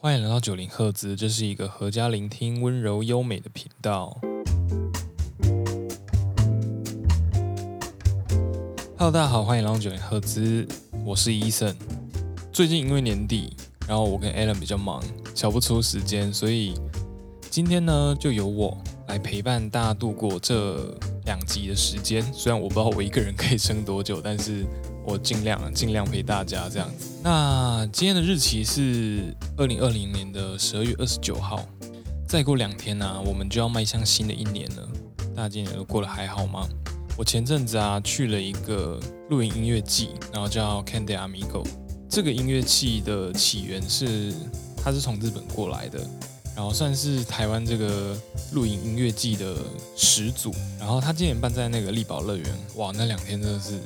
欢迎来到九零赫兹，这是一个合家聆听温柔优美的频道。Hello，大家好，欢迎来到九零赫兹，我是 Eason。最近因为年底，然后我跟 Alan 比较忙，瞧不出时间，所以今天呢，就由我来陪伴大家度过这两集的时间。虽然我不知道我一个人可以撑多久，但是。我尽量尽量陪大家这样子。那今天的日期是二零二零年的十二月二十九号，再过两天呢、我们就要迈向新的一年了。大家今年都过得还好吗？我前阵子啊去了一个露营音乐季，然后叫 Candy Amigo。这个音乐季的起源是，它是从日本过来的。然后算是台湾这个露营音乐季的始祖。然后他今年办在那个丽宝乐园，哇，那两天真的是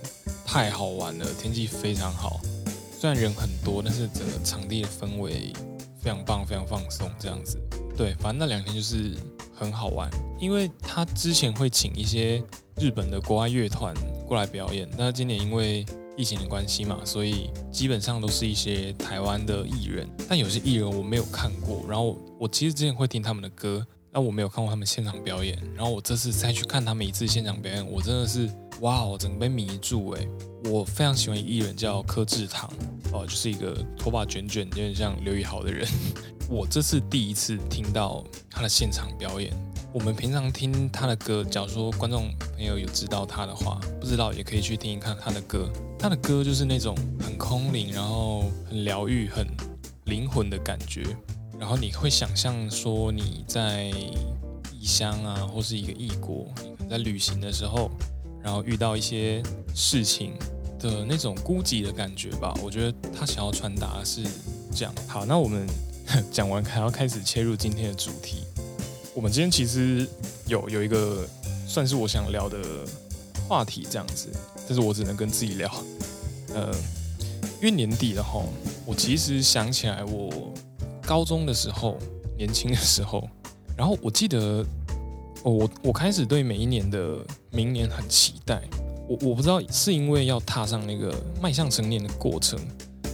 太好玩了，天气非常好，虽然人很多，但是整个场地的氛围非常棒，非常放松，这样子。对，反正那两天就是很好玩，因为他之前会请一些日本的国外乐团过来表演，那今年因为疫情的关系嘛，所以基本上都是一些台湾的艺人，但有些艺人我没有看过。然后我，我其实之前会听他们的歌，但我没有看过他们现场表演。然后我这次再去看他们一次现场表演，我真的是哇，我整个被迷住哎！我非常喜欢艺人叫柯智堂哦，就是一个头发卷卷、有点像刘宇豪的人。我这次第一次听到他的现场表演。我们平常听他的歌，假如说观众朋友有知道他的话，不知道也可以去听一看他的歌。他的歌就是那种很空灵，然后很疗愈、很灵魂的感觉。然后你会想象说你在异乡啊，或是一个异国，在旅行的时候，然后遇到一些事情的那种孤寂的感觉吧。我觉得他想要传达是这样。好，那我们 讲完，还要开始切入今天的主题。我们今天其实有有一个算是我想聊的话题这样子，但是我只能跟自己聊。呃，因为年底了哈，我其实想起来我高中的时候，年轻的时候，然后我记得我我开始对每一年的明年很期待。我我不知道是因为要踏上那个迈向成年的过程，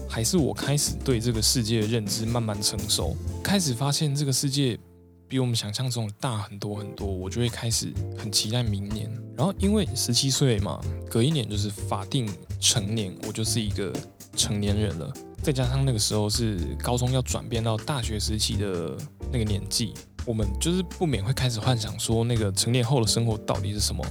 还是我开始对这个世界的认知慢慢成熟，开始发现这个世界。比我们想象中的大很多很多，我就会开始很期待明年。然后因为十七岁嘛，隔一年就是法定成年，我就是一个成年人了。再加上那个时候是高中要转变到大学时期的那个年纪，我们就是不免会开始幻想说，那个成年后的生活到底是什么？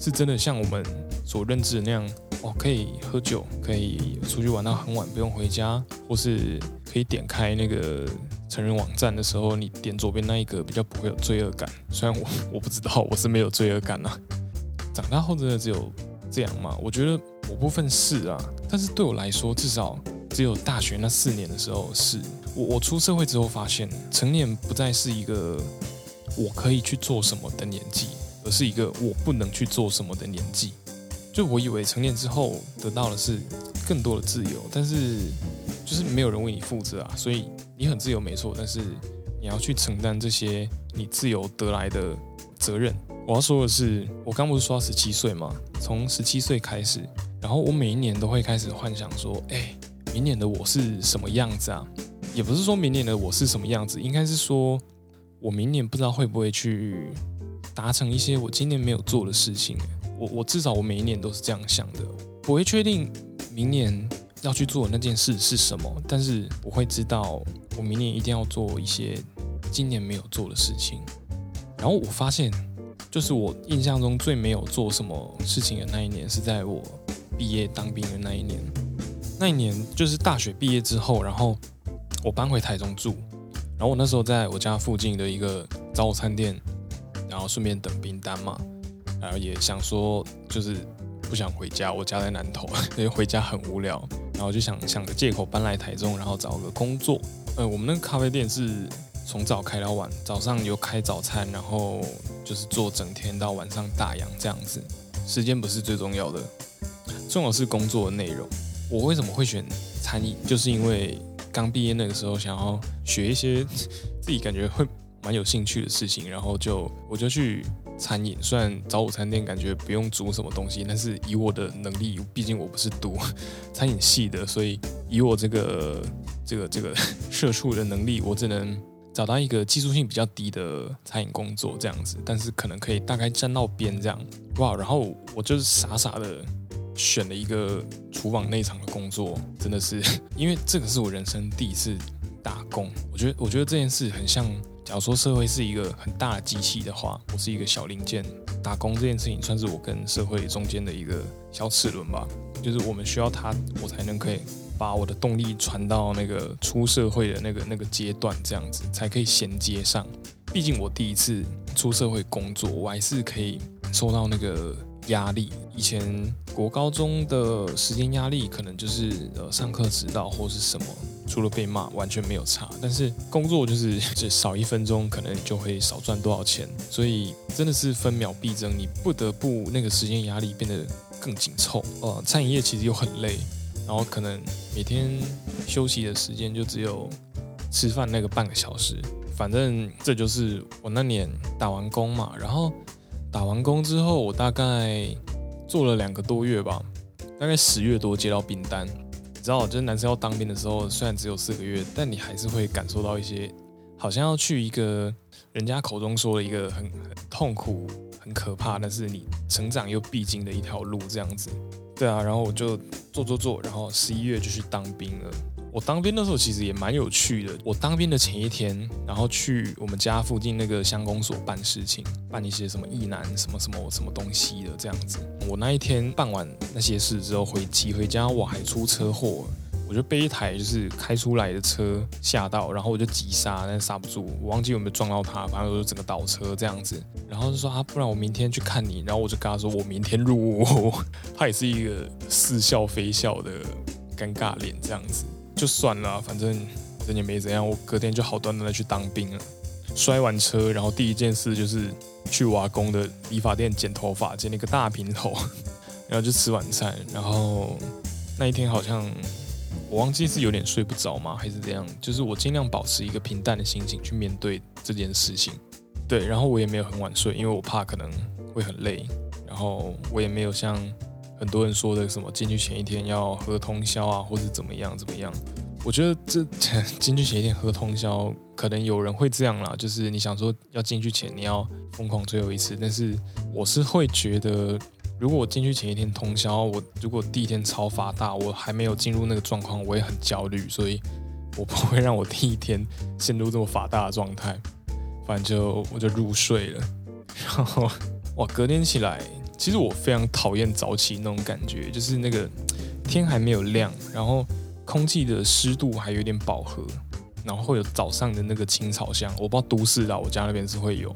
是真的像我们所认知的那样，哦，可以喝酒，可以出去玩到很晚不用回家，或是可以点开那个。成人网站的时候，你点左边那一个比较不会有罪恶感。虽然我我不知道，我是没有罪恶感啊。长大后真的只有这样吗？我觉得某部分是啊，但是对我来说，至少只有大学那四年的时候是。我我出社会之后发现，成年不再是一个我可以去做什么的年纪，而是一个我不能去做什么的年纪。就我以为成年之后得到的是更多的自由，但是就是没有人为你负责啊，所以。你很自由没错，但是你要去承担这些你自由得来的责任。我要说的是，我刚不是说十七岁吗？从十七岁开始，然后我每一年都会开始幻想说，哎，明年的我是什么样子啊？也不是说明年的我是什么样子，应该是说我明年不知道会不会去达成一些我今年没有做的事情。我我至少我每一年都是这样想的，我会确定明年。要去做的那件事是什么？但是我会知道，我明年一定要做一些今年没有做的事情。然后我发现，就是我印象中最没有做什么事情的那一年，是在我毕业当兵的那一年。那一年就是大学毕业之后，然后我搬回台中住。然后我那时候在我家附近的一个早餐店，然后顺便等兵单嘛。然后也想说，就是不想回家，我家在南投，因为回家很无聊。然后就想想个借口搬来台中，然后找个工作。呃，我们那个咖啡店是从早开到晚，早上有开早餐，然后就是做整天到晚上打烊这样子。时间不是最重要的，重要是工作的内容。我为什么会选餐饮？就是因为刚毕业那个时候，想要学一些自己感觉会蛮有兴趣的事情，然后就我就去餐饮，虽然早午餐店感觉不用煮什么东西，但是以我的能力，毕竟我不是读餐饮系的，所以以我这个这个这个社畜的能力，我只能找到一个技术性比较低的餐饮工作这样子，但是可能可以大概沾到边这样。哇，然后我就是傻傻的选了一个厨房内场的工作，真的是 因为这个是我人生第一次打工，我觉得我觉得这件事很像。假如说社会是一个很大的机器的话，我是一个小零件。打工这件事情算是我跟社会中间的一个小齿轮吧，就是我们需要它，我才能可以把我的动力传到那个出社会的那个那个阶段，这样子才可以衔接上。毕竟我第一次出社会工作，我还是可以受到那个压力。以前国高中的时间压力，可能就是呃上课迟到或是什么。除了被骂，完全没有差。但是工作就是，只少一分钟，可能就会少赚多少钱。所以真的是分秒必争，你不得不那个时间压力变得更紧凑。呃，餐饮业其实又很累，然后可能每天休息的时间就只有吃饭那个半个小时。反正这就是我那年打完工嘛。然后打完工之后，我大概做了两个多月吧，大概十月多接到订单。你知道，就是男生要当兵的时候，虽然只有四个月，但你还是会感受到一些，好像要去一个人家口中说的一个很很痛苦、很可怕，但是你成长又必经的一条路这样子。对啊，然后我就做做做，然后十一月就去当兵了。我当兵的时候其实也蛮有趣的。我当兵的前一天，然后去我们家附近那个乡公所办事情，办一些什么疑难什么什么什么东西的这样子。我那一天办完那些事之后，回骑回家，我还出车祸，我就被一台就是开出来的车吓到，然后我就急刹，但刹不住，我忘记有没有撞到他，反正我就整个倒车这样子。然后就说啊，不然我明天去看你。然后我就跟他说，我明天入伍。他也是一个似笑非笑的尴尬脸这样子。就算了，反正人也没怎样。我隔天就好端端的去当兵了，摔完车，然后第一件事就是去瓦工的理发店剪头发，剪了一个大平头，然后就吃晚餐。然后那一天好像我忘记是有点睡不着吗，还是怎样？就是我尽量保持一个平淡的心情去面对这件事情。对，然后我也没有很晚睡，因为我怕可能会很累。然后我也没有像。很多人说的什么进去前一天要喝通宵啊，或者怎么样怎么样？我觉得这进去前一天喝通宵，可能有人会这样啦，就是你想说要进去前你要疯狂最后一次，但是我是会觉得，如果我进去前一天通宵，我如果第一天超发大，我还没有进入那个状况，我也很焦虑，所以我不会让我第一天陷入这么发大的状态。反正就我就入睡了，然后哇，隔天起来。其实我非常讨厌早起那种感觉，就是那个天还没有亮，然后空气的湿度还有点饱和，然后会有早上的那个青草香。我不知道都市的，我家那边是会有，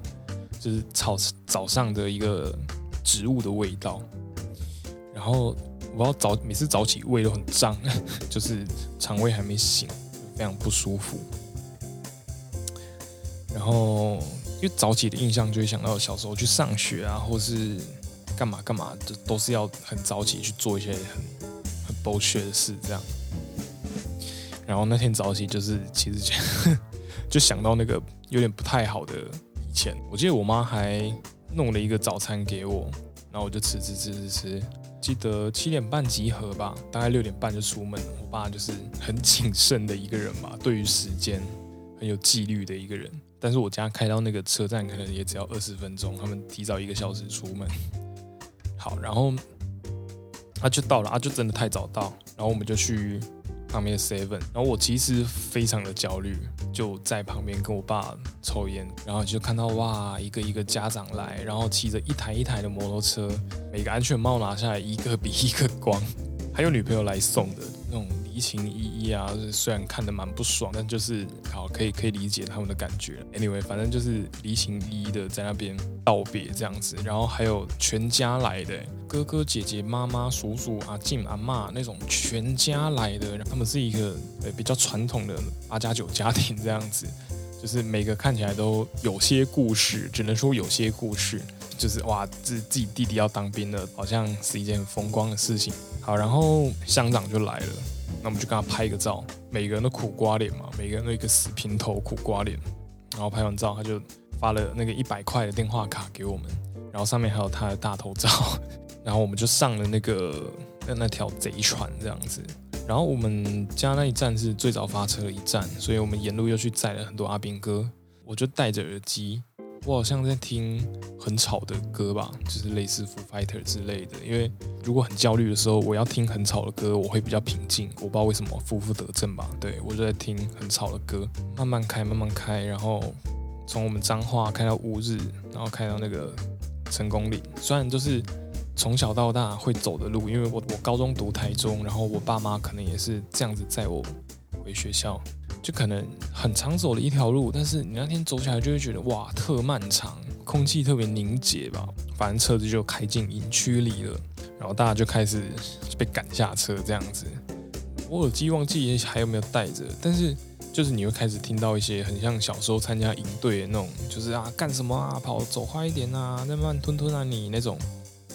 就是草早上的一个植物的味道。然后我不知道早每次早起胃都很胀，就是肠胃还没醒，非常不舒服。然后因为早起的印象就会想到小时候去上学啊，或是。干嘛干嘛，就都是要很早起去做一些很很 b u 的事，这样。然后那天早起就是，其实就 就想到那个有点不太好的以前。我记得我妈还弄了一个早餐给我，然后我就吃吃吃吃吃。记得七点半集合吧，大概六点半就出门。我爸就是很谨慎的一个人嘛，对于时间很有纪律的一个人。但是我家开到那个车站可能也只要二十分钟，他们提早一个小时出门。好，然后他就到了，他就真的太早到，然后我们就去旁边的 Seven，然后我其实非常的焦虑，就在旁边跟我爸抽烟，然后就看到哇，一个一个家长来，然后骑着一台一台的摩托车，每个安全帽拿下来，一个比一个光，还有女朋友来送的那种。移情依依啊，虽然看得蛮不爽，但就是好可以可以理解他们的感觉。Anyway，反正就是离情依依的在那边道别这样子，然后还有全家来的哥哥姐姐、妈妈、叔叔、阿静、阿嬷那种全家来的，他们是一个呃比较传统的八加九家庭这样子，就是每个看起来都有些故事，只能说有些故事，就是哇，自自己弟弟要当兵了，好像是一件风光的事情。好，然后乡长就来了。那我们就跟他拍一个照，每个人都苦瓜脸嘛，每个人都一个死平头苦瓜脸。然后拍完照，他就发了那个一百块的电话卡给我们。然后上面还有他的大头照，然后我们就上了那个那那条贼船这样子。然后我们家那一站是最早发车的一站，所以我们沿路又去载了很多阿兵哥。我就戴着耳机，我好像在听很吵的歌吧，就是类似 Foo Fighter 之类的。因为如果很焦虑的时候，我要听很吵的歌，我会比较平静。我不知道为什么，负负得正吧？对，我就在听很吵的歌，慢慢开，慢慢开，然后从我们彰化开到乌日，然后开到那个成功岭。虽然就是。从小到大会走的路，因为我我高中读台中，然后我爸妈可能也是这样子载我回学校，就可能很长走的一条路，但是你那天走起来就会觉得哇，特漫长，空气特别凝结吧。反正车子就开进营区里了，然后大家就开始被赶下车这样子。我耳机忘记还有没有带着，但是就是你会开始听到一些很像小时候参加营队的那种，就是啊干什么啊，跑走快一点啊，那慢吞吞啊你那种。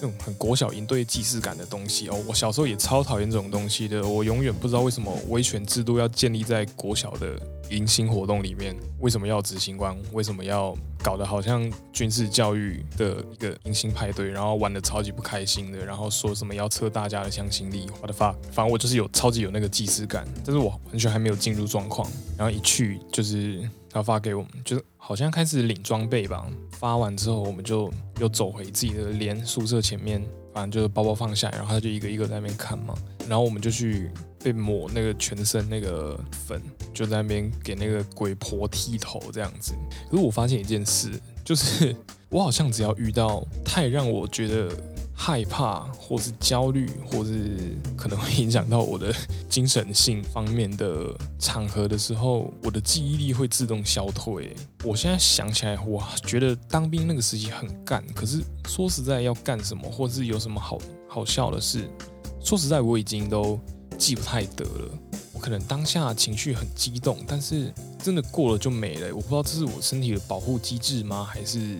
那种很国小营队既视感的东西哦，我小时候也超讨厌这种东西的。我永远不知道为什么威权制度要建立在国小的迎新活动里面，为什么要执行官？为什么要搞得好像军事教育的一个迎新派对，然后玩得超级不开心的，然后说什么要测大家的向心力？我的发，反正我就是有超级有那个既视感，但是我完全还没有进入状况，然后一去就是。他发给我们，就是好像开始领装备吧。发完之后，我们就又走回自己的连宿舍前面，反正就是包包放下，然后他就一个一个在那边看嘛。然后我们就去被抹那个全身那个粉，就在那边给那个鬼婆剃头这样子。可是我发现一件事，就是我好像只要遇到太让我觉得。害怕，或是焦虑，或是可能会影响到我的精神性方面的场合的时候，我的记忆力会自动消退。我现在想起来，哇，觉得当兵那个时期很干。可是说实在，要干什么，或是有什么好好笑的事，说实在，我已经都记不太得了。我可能当下情绪很激动，但是真的过了就没了。我不知道这是我身体的保护机制吗？还是？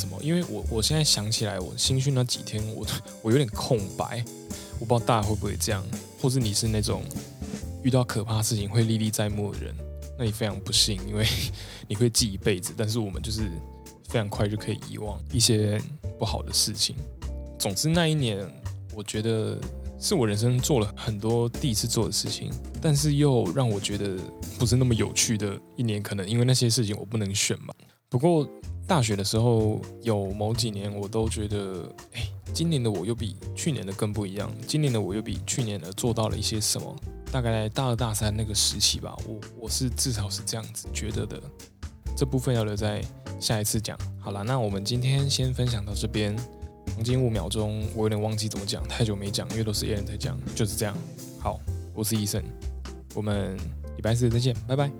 什么？因为我我现在想起来，我新训那几天，我 我有点空白，我不知道大家会不会这样，或是你是那种遇到可怕事情会历历在目的人，那你非常不幸，因为 你会记一辈子。但是我们就是非常快就可以遗忘一些不好的事情。总之那一年，我觉得是我人生做了很多第一次做的事情，但是又让我觉得不是那么有趣的一年。可能因为那些事情我不能选嘛。不过。大学的时候有某几年，我都觉得，哎，今年的我又比去年的更不一样。今年的我又比去年的做到了一些什么？大概大二大三那个时期吧，我我是至少是这样子觉得的。这部分要留在下一次讲。好了，那我们今天先分享到这边。黄金五秒钟，我有点忘记怎么讲，太久没讲，因为都是一人在讲，就是这样。好，我是医生，我们礼拜四再见，拜拜。